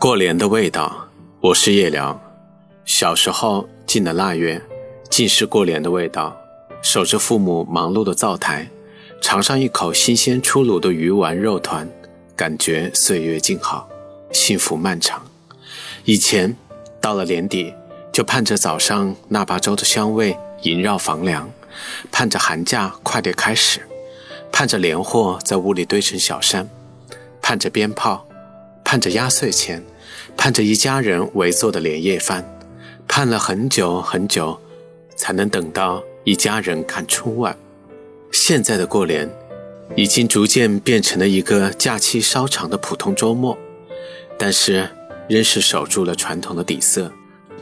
过年的味道，我是夜聊。小时候进了腊月，尽是过年的味道。守着父母忙碌的灶台，尝上一口新鲜出炉的鱼丸肉团，感觉岁月静好，幸福漫长。以前到了年底，就盼着早上腊八粥的香味萦绕房梁，盼着寒假快点开始，盼着年货在屋里堆成小山，盼着鞭炮。盼着压岁钱，盼着一家人围坐的年夜饭，盼了很久很久，才能等到一家人看春晚。现在的过年，已经逐渐变成了一个假期稍长的普通周末，但是仍是守住了传统的底色，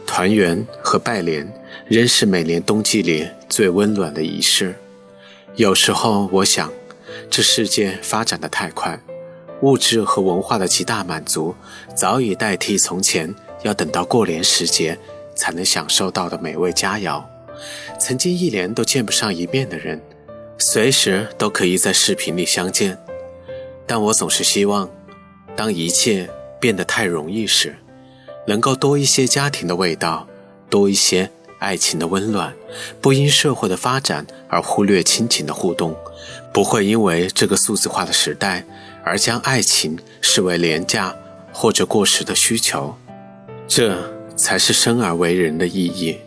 团圆和拜年仍是每年冬季里最温暖的仪式。有时候我想，这世界发展的太快。物质和文化的极大满足，早已代替从前要等到过年时节才能享受到的美味佳肴。曾经一年都见不上一面的人，随时都可以在视频里相见。但我总是希望，当一切变得太容易时，能够多一些家庭的味道，多一些爱情的温暖，不因社会的发展而忽略亲情的互动，不会因为这个数字化的时代。而将爱情视为廉价或者过时的需求，这才是生而为人的意义。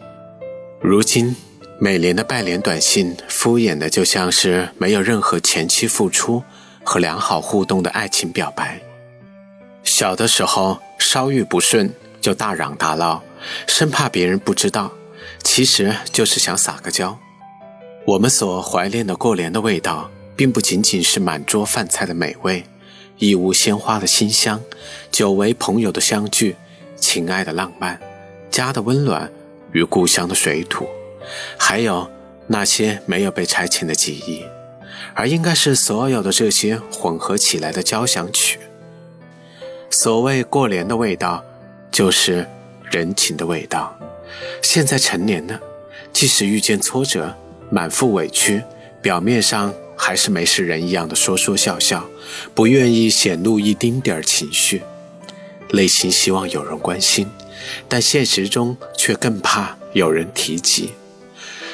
如今，每年的拜年短信敷衍的就像是没有任何前期付出和良好互动的爱情表白。小的时候，稍遇不顺就大嚷大闹，生怕别人不知道，其实就是想撒个娇。我们所怀念的过年的味道。并不仅仅是满桌饭菜的美味，一屋鲜花的馨香，久违朋友的相聚，情爱的浪漫，家的温暖与故乡的水土，还有那些没有被拆迁的记忆，而应该是所有的这些混合起来的交响曲。所谓过年的味道，就是人情的味道。现在成年了，即使遇见挫折，满腹委屈，表面上。还是没事人一样的说说笑笑，不愿意显露一丁点儿情绪，内心希望有人关心，但现实中却更怕有人提及。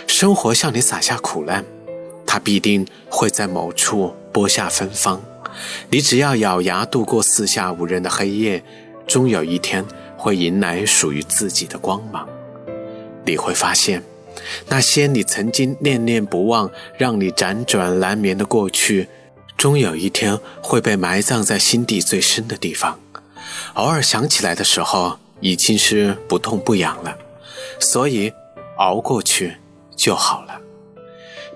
生活向你撒下苦难，它必定会在某处播下芬芳。你只要咬牙度过四下无人的黑夜，终有一天会迎来属于自己的光芒。你会发现。那些你曾经念念不忘、让你辗转难眠的过去，终有一天会被埋葬在心底最深的地方。偶尔想起来的时候，已经是不痛不痒了，所以熬过去就好了。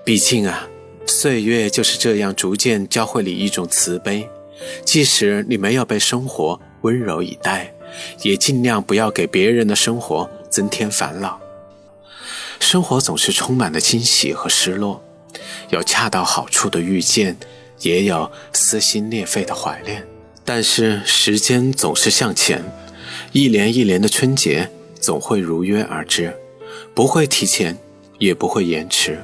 毕竟啊，岁月就是这样逐渐教会你一种慈悲，即使你没有被生活温柔以待，也尽量不要给别人的生活增添烦恼。生活总是充满了惊喜和失落，有恰到好处的遇见，也有撕心裂肺的怀念。但是时间总是向前，一年一年的春节总会如约而至，不会提前，也不会延迟。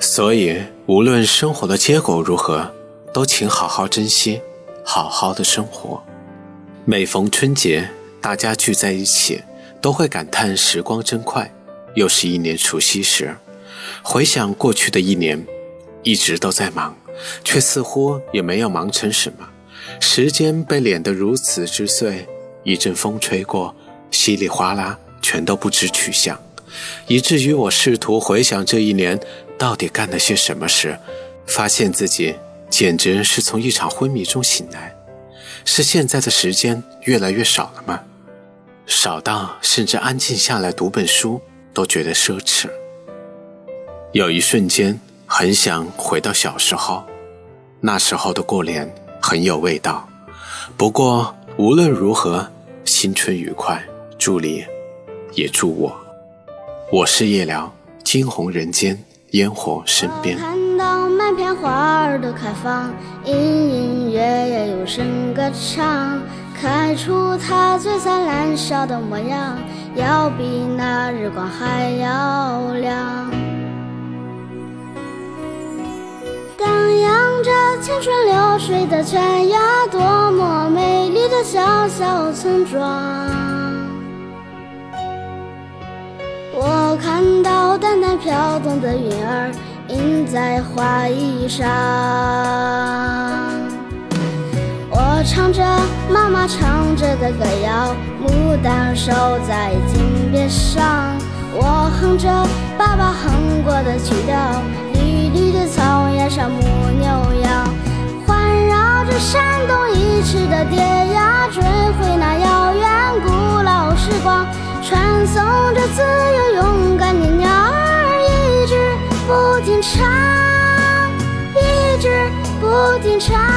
所以，无论生活的结果如何，都请好好珍惜，好好的生活。每逢春节，大家聚在一起，都会感叹时光真快。又是一年除夕时，回想过去的一年，一直都在忙，却似乎也没有忙成什么。时间被碾得如此之碎，一阵风吹过，稀里哗啦，全都不知去向，以至于我试图回想这一年到底干了些什么事，发现自己简直是从一场昏迷中醒来。是现在的时间越来越少了吗？少到甚至安静下来读本书。都觉得奢侈。有一瞬间，很想回到小时候，那时候的过年很有味道。不过无论如何，新春愉快，祝你，也祝我。我是夜聊，惊鸿人间，烟火身边。看到满片花儿的开放，隐隐约约有声歌唱，开出它最灿烂笑的模样。要比那日光还要亮，荡漾着青春流水的泉呀，多么美丽的小。小村庄。我看到淡淡飘动的云儿印在花衣上，唱着妈妈唱着的歌谣，牡丹守在金边上。我哼着爸爸哼过的曲调，绿绿的草原上牧牛羊，环绕着山东一池的蝶呀，追回那遥远古老时光，传颂着自由勇敢的鸟儿，一直不停唱，一直不停唱。